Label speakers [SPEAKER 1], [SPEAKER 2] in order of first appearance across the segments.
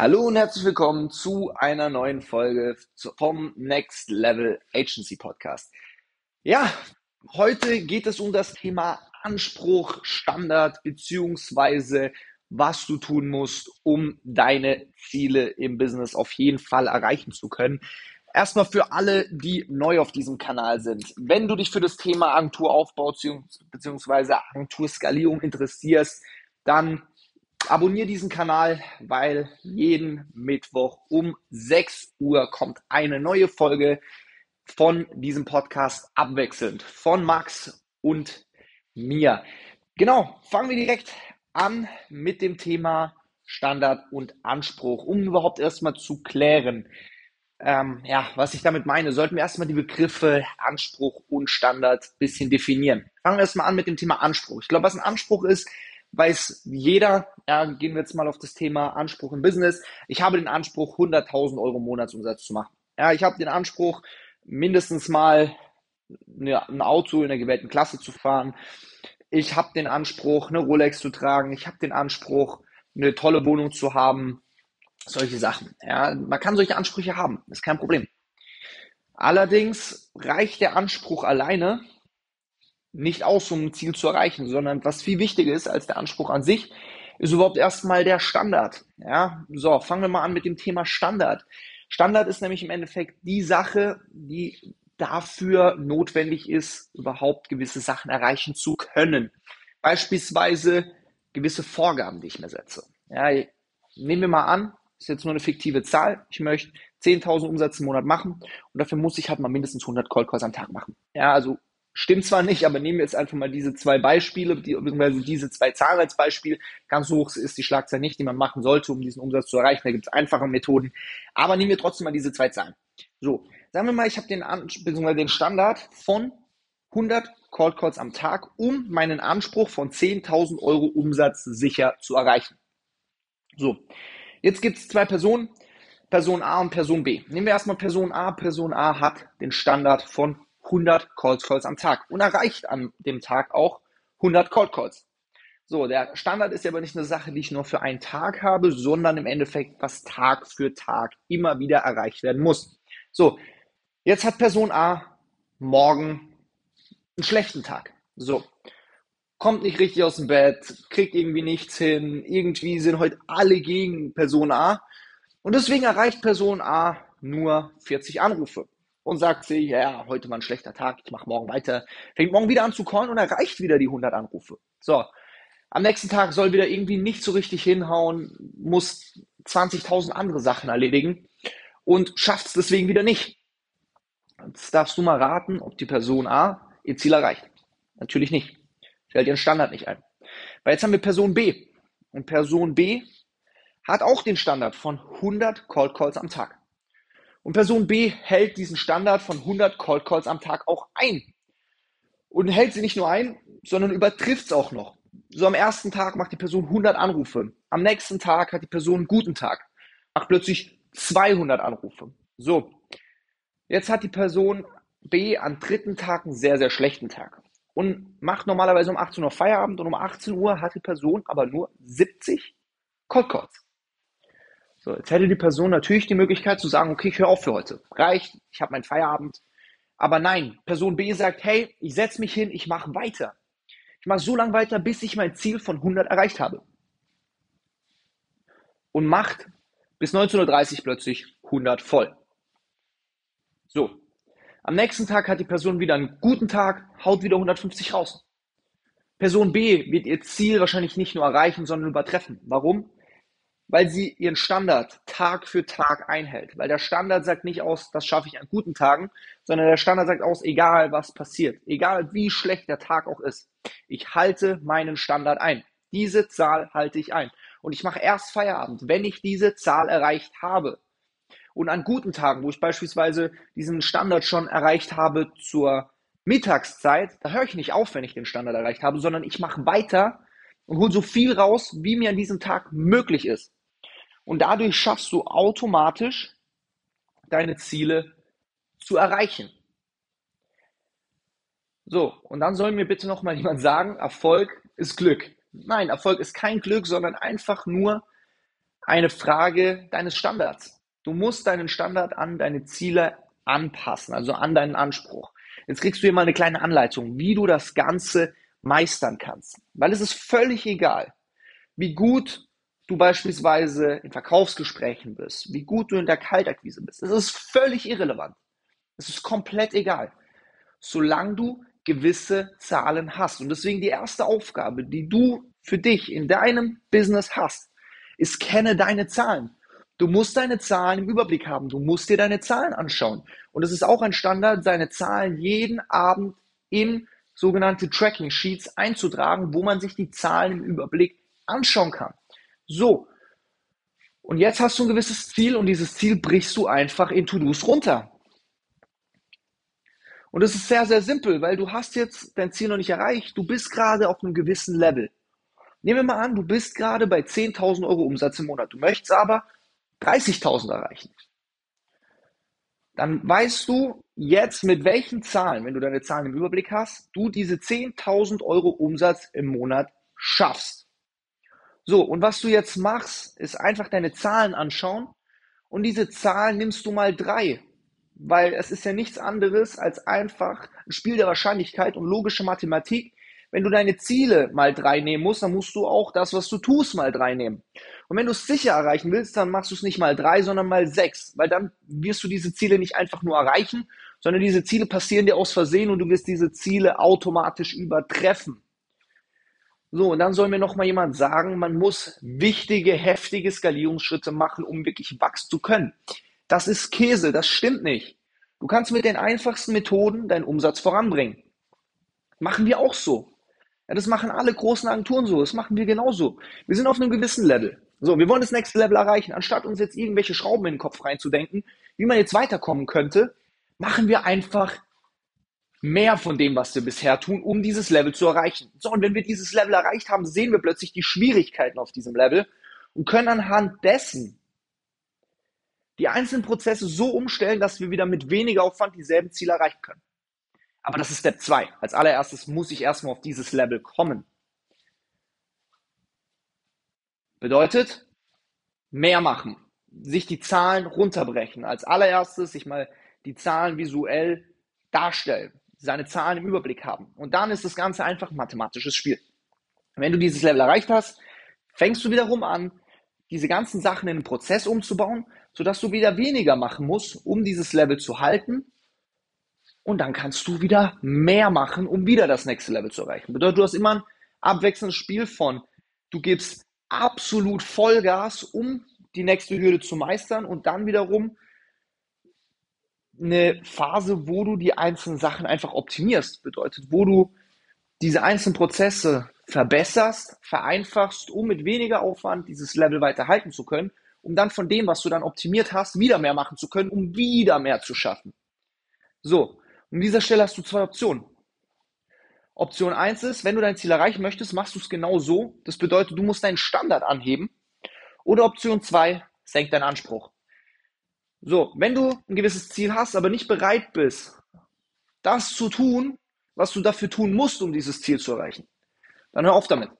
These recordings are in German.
[SPEAKER 1] Hallo und herzlich willkommen zu einer neuen Folge vom Next Level Agency Podcast. Ja, heute geht es um das Thema Anspruch, Standard beziehungsweise was du tun musst, um deine Ziele im Business auf jeden Fall erreichen zu können. Erstmal für alle, die neu auf diesem Kanal sind. Wenn du dich für das Thema Agenturaufbau bzw. Agenturskalierung interessierst, dann abonniere diesen Kanal, weil jeden Mittwoch um 6 Uhr kommt eine neue Folge von diesem Podcast abwechselnd von Max und mir. Genau, fangen wir direkt an mit dem Thema Standard und Anspruch, um überhaupt erstmal zu klären, ähm, ja, was ich damit meine, sollten wir erstmal die Begriffe Anspruch und Standard ein bisschen definieren. Fangen wir erstmal an mit dem Thema Anspruch. Ich glaube, was ein Anspruch ist, weiß jeder, ja, gehen wir jetzt mal auf das Thema Anspruch im Business. Ich habe den Anspruch, 100.000 Euro Monatsumsatz zu machen. Ja, ich habe den Anspruch, mindestens mal ein Auto in der gewählten Klasse zu fahren. Ich habe den Anspruch, eine Rolex zu tragen. Ich habe den Anspruch, eine tolle Wohnung zu haben. Solche Sachen. Ja, man kann solche Ansprüche haben. ist kein Problem. Allerdings reicht der Anspruch alleine nicht aus, um ein Ziel zu erreichen, sondern was viel wichtiger ist als der Anspruch an sich, ist überhaupt erstmal der Standard. Ja, so, fangen wir mal an mit dem Thema Standard. Standard ist nämlich im Endeffekt die Sache, die dafür notwendig ist, überhaupt gewisse Sachen erreichen zu können. Beispielsweise gewisse Vorgaben, die ich mir setze. Ja, nehmen wir mal an, ist jetzt nur eine fiktive Zahl. Ich möchte 10.000 Umsatz im Monat machen und dafür muss ich halt mal mindestens 100 Cold Calls am Tag machen. Ja, also Stimmt zwar nicht, aber nehmen wir jetzt einfach mal diese zwei Beispiele, die, beziehungsweise diese zwei Zahlen als Beispiel. Ganz hoch ist die Schlagzahl nicht, die man machen sollte, um diesen Umsatz zu erreichen. Da gibt es einfache Methoden. Aber nehmen wir trotzdem mal diese zwei Zahlen. So, sagen wir mal, ich habe den, beziehungsweise den Standard von 100 Cold Calls am Tag, um meinen Anspruch von 10.000 Euro Umsatz sicher zu erreichen. So, jetzt gibt es zwei Personen, Person A und Person B. Nehmen wir erstmal Person A. Person A hat den Standard von 100 Cold Calls am Tag und erreicht an dem Tag auch 100 Cold Calls. So, der Standard ist ja aber nicht eine Sache, die ich nur für einen Tag habe, sondern im Endeffekt, was Tag für Tag immer wieder erreicht werden muss. So, jetzt hat Person A morgen einen schlechten Tag. So, kommt nicht richtig aus dem Bett, kriegt irgendwie nichts hin, irgendwie sind heute alle gegen Person A und deswegen erreicht Person A nur 40 Anrufe und sagt sich, ja, heute mal ein schlechter Tag, ich mache morgen weiter, fängt morgen wieder an zu callen und erreicht wieder die 100 Anrufe. So, am nächsten Tag soll wieder irgendwie nicht so richtig hinhauen, muss 20.000 andere Sachen erledigen und schafft es deswegen wieder nicht. Jetzt darfst du mal raten, ob die Person A ihr Ziel erreicht. Natürlich nicht. Fällt ihren Standard nicht ein. Weil jetzt haben wir Person B. Und Person B hat auch den Standard von 100 Call Calls am Tag. Und Person B hält diesen Standard von 100 Cold Calls am Tag auch ein. Und hält sie nicht nur ein, sondern übertrifft es auch noch. So am ersten Tag macht die Person 100 Anrufe. Am nächsten Tag hat die Person einen guten Tag. Macht plötzlich 200 Anrufe. So. Jetzt hat die Person B am dritten Tag einen sehr, sehr schlechten Tag. Und macht normalerweise um 18 Uhr Feierabend und um 18 Uhr hat die Person aber nur 70 Cold Calls. So, jetzt hätte die Person natürlich die Möglichkeit zu sagen, okay, ich höre auf für heute. Reicht, ich habe meinen Feierabend. Aber nein, Person B sagt, hey, ich setze mich hin, ich mache weiter. Ich mache so lange weiter, bis ich mein Ziel von 100 erreicht habe. Und macht bis 19.30 Uhr plötzlich 100 voll. So, am nächsten Tag hat die Person wieder einen guten Tag, haut wieder 150 raus. Person B wird ihr Ziel wahrscheinlich nicht nur erreichen, sondern übertreffen. Warum? Weil sie ihren Standard Tag für Tag einhält. Weil der Standard sagt nicht aus, das schaffe ich an guten Tagen, sondern der Standard sagt aus, egal was passiert, egal wie schlecht der Tag auch ist, ich halte meinen Standard ein. Diese Zahl halte ich ein. Und ich mache erst Feierabend, wenn ich diese Zahl erreicht habe. Und an guten Tagen, wo ich beispielsweise diesen Standard schon erreicht habe zur Mittagszeit, da höre ich nicht auf, wenn ich den Standard erreicht habe, sondern ich mache weiter und hole so viel raus, wie mir an diesem Tag möglich ist. Und dadurch schaffst du automatisch deine Ziele zu erreichen. So, und dann soll mir bitte nochmal jemand sagen, Erfolg ist Glück. Nein, Erfolg ist kein Glück, sondern einfach nur eine Frage deines Standards. Du musst deinen Standard an deine Ziele anpassen, also an deinen Anspruch. Jetzt kriegst du hier mal eine kleine Anleitung, wie du das Ganze meistern kannst. Weil es ist völlig egal, wie gut du beispielsweise in Verkaufsgesprächen bist, wie gut du in der Kaltakquise bist. Es ist völlig irrelevant. Es ist komplett egal. Solange du gewisse Zahlen hast. Und deswegen die erste Aufgabe, die du für dich in deinem Business hast, ist kenne deine Zahlen. Du musst deine Zahlen im Überblick haben. Du musst dir deine Zahlen anschauen. Und es ist auch ein Standard, seine Zahlen jeden Abend in sogenannte Tracking Sheets einzutragen, wo man sich die Zahlen im Überblick anschauen kann. So. Und jetzt hast du ein gewisses Ziel und dieses Ziel brichst du einfach in To-Dos runter. Und es ist sehr, sehr simpel, weil du hast jetzt dein Ziel noch nicht erreicht. Du bist gerade auf einem gewissen Level. Nehmen wir mal an, du bist gerade bei 10.000 Euro Umsatz im Monat. Du möchtest aber 30.000 erreichen. Dann weißt du jetzt, mit welchen Zahlen, wenn du deine Zahlen im Überblick hast, du diese 10.000 Euro Umsatz im Monat schaffst. So, und was du jetzt machst, ist einfach deine Zahlen anschauen und diese Zahlen nimmst du mal drei weil es ist ja nichts anderes als einfach ein Spiel der Wahrscheinlichkeit und logische Mathematik. Wenn du deine Ziele mal drei nehmen musst, dann musst du auch das, was du tust, mal drei nehmen. Und wenn du es sicher erreichen willst, dann machst du es nicht mal drei, sondern mal sechs, weil dann wirst du diese Ziele nicht einfach nur erreichen, sondern diese Ziele passieren dir aus Versehen und du wirst diese Ziele automatisch übertreffen. So, und dann soll mir noch mal jemand sagen, man muss wichtige, heftige Skalierungsschritte machen, um wirklich wachsen zu können. Das ist Käse, das stimmt nicht. Du kannst mit den einfachsten Methoden deinen Umsatz voranbringen. Machen wir auch so. Ja, das machen alle großen Agenturen so, das machen wir genauso. Wir sind auf einem gewissen Level. So, wir wollen das nächste Level erreichen. Anstatt uns jetzt irgendwelche Schrauben in den Kopf reinzudenken, wie man jetzt weiterkommen könnte, machen wir einfach mehr von dem, was wir bisher tun, um dieses Level zu erreichen. So, und wenn wir dieses Level erreicht haben, sehen wir plötzlich die Schwierigkeiten auf diesem Level und können anhand dessen die einzelnen Prozesse so umstellen, dass wir wieder mit weniger Aufwand dieselben Ziele erreichen können. Aber das ist Step 2. Als allererstes muss ich erstmal auf dieses Level kommen. Bedeutet, mehr machen, sich die Zahlen runterbrechen. Als allererstes sich mal die Zahlen visuell darstellen, seine Zahlen im Überblick haben. Und dann ist das Ganze einfach ein mathematisches Spiel. Wenn du dieses Level erreicht hast, fängst du wiederum an, diese ganzen Sachen in einen Prozess umzubauen, sodass du wieder weniger machen musst, um dieses Level zu halten. Und dann kannst du wieder mehr machen, um wieder das nächste Level zu erreichen. Bedeutet, du hast immer ein abwechselndes Spiel von, du gibst absolut Vollgas, um die nächste Hürde zu meistern und dann wiederum eine Phase, wo du die einzelnen Sachen einfach optimierst. Bedeutet, wo du diese einzelnen Prozesse verbesserst, vereinfachst, um mit weniger Aufwand dieses Level weiter halten zu können, um dann von dem, was du dann optimiert hast, wieder mehr machen zu können, um wieder mehr zu schaffen. So, an dieser Stelle hast du zwei Optionen. Option 1 ist, wenn du dein Ziel erreichen möchtest, machst du es genau so. Das bedeutet, du musst deinen Standard anheben. Oder Option 2, senk deinen Anspruch. So, wenn du ein gewisses Ziel hast, aber nicht bereit bist, das zu tun, was du dafür tun musst, um dieses Ziel zu erreichen, dann hör auf damit.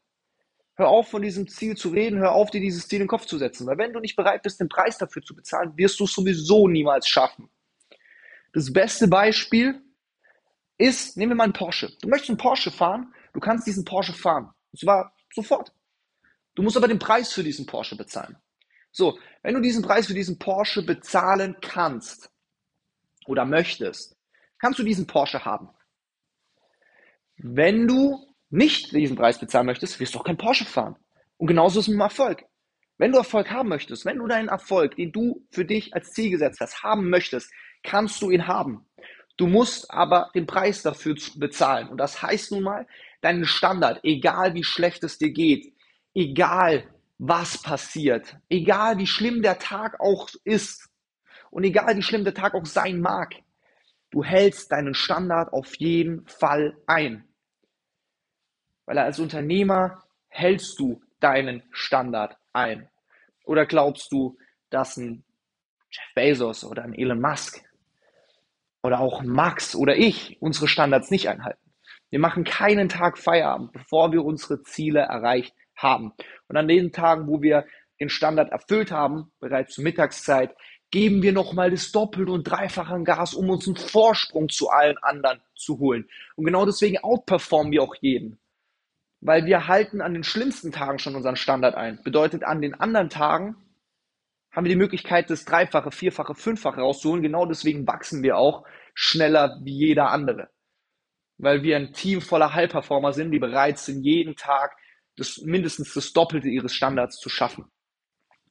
[SPEAKER 1] Hör auf, von diesem Ziel zu reden, hör auf, dir dieses Ziel in den Kopf zu setzen. Weil wenn du nicht bereit bist, den Preis dafür zu bezahlen, wirst du es sowieso niemals schaffen. Das beste Beispiel ist, nehmen wir mal einen Porsche. Du möchtest einen Porsche fahren, du kannst diesen Porsche fahren. Und zwar sofort. Du musst aber den Preis für diesen Porsche bezahlen. So, wenn du diesen Preis für diesen Porsche bezahlen kannst oder möchtest, kannst du diesen Porsche haben. Wenn du nicht diesen Preis bezahlen möchtest, wirst du auch kein Porsche fahren. Und genauso ist es mit dem Erfolg. Wenn du Erfolg haben möchtest, wenn du deinen Erfolg, den du für dich als Ziel gesetzt hast, haben möchtest, kannst du ihn haben. Du musst aber den Preis dafür bezahlen. Und das heißt nun mal, deinen Standard, egal wie schlecht es dir geht, egal was passiert, egal wie schlimm der Tag auch ist und egal wie schlimm der Tag auch sein mag, du hältst deinen Standard auf jeden Fall ein. Weil als Unternehmer hältst du deinen Standard ein. Oder glaubst du, dass ein Jeff Bezos oder ein Elon Musk oder auch Max oder ich unsere Standards nicht einhalten? Wir machen keinen Tag Feierabend, bevor wir unsere Ziele erreicht haben. Und an den Tagen, wo wir den Standard erfüllt haben, bereits zur Mittagszeit, geben wir nochmal das Doppelte und Dreifache an Gas, um uns einen Vorsprung zu allen anderen zu holen. Und genau deswegen outperformen wir auch jeden. Weil wir halten an den schlimmsten Tagen schon unseren Standard ein. Bedeutet, an den anderen Tagen haben wir die Möglichkeit, das Dreifache, Vierfache, Fünffache rauszuholen. Genau deswegen wachsen wir auch schneller wie jeder andere. Weil wir ein Team voller High-Performer sind, die bereit sind, jeden Tag das, mindestens das Doppelte ihres Standards zu schaffen.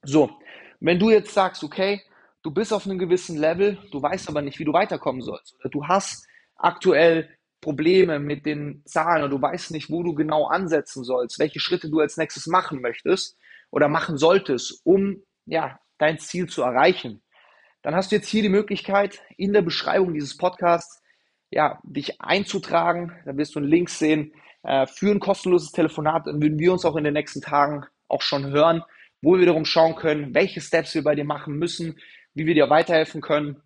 [SPEAKER 1] So, wenn du jetzt sagst, okay, du bist auf einem gewissen Level, du weißt aber nicht, wie du weiterkommen sollst, oder du hast aktuell Probleme mit den Zahlen und du weißt nicht, wo du genau ansetzen sollst, welche Schritte du als nächstes machen möchtest oder machen solltest, um ja, dein Ziel zu erreichen, dann hast du jetzt hier die Möglichkeit, in der Beschreibung dieses Podcasts ja, dich einzutragen. Da wirst du einen Link sehen für ein kostenloses Telefonat. Dann würden wir uns auch in den nächsten Tagen auch schon hören, wo wir wiederum schauen können, welche Steps wir bei dir machen müssen, wie wir dir weiterhelfen können,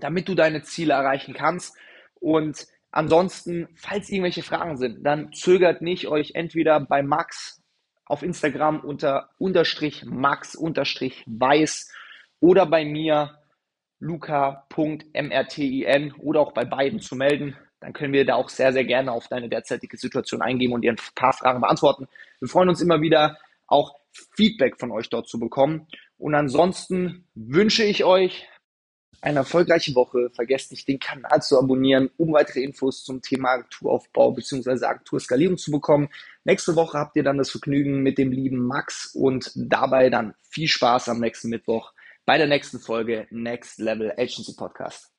[SPEAKER 1] damit du deine Ziele erreichen kannst. Und ansonsten, falls irgendwelche Fragen sind, dann zögert nicht, euch entweder bei Max auf Instagram unter unterstrich Max unterstrich weiß oder bei mir luca.mrtin oder auch bei beiden zu melden. Dann können wir da auch sehr, sehr gerne auf deine derzeitige Situation eingehen und dir ein paar Fragen beantworten. Wir freuen uns immer wieder, auch Feedback von euch dort zu bekommen. Und ansonsten wünsche ich euch eine erfolgreiche Woche. Vergesst nicht, den Kanal zu abonnieren, um weitere Infos zum Thema Agenturaufbau bzw. Agenturskalierung zu bekommen. Nächste Woche habt ihr dann das Vergnügen mit dem lieben Max und dabei dann viel Spaß am nächsten Mittwoch bei der nächsten Folge Next Level Agency Podcast.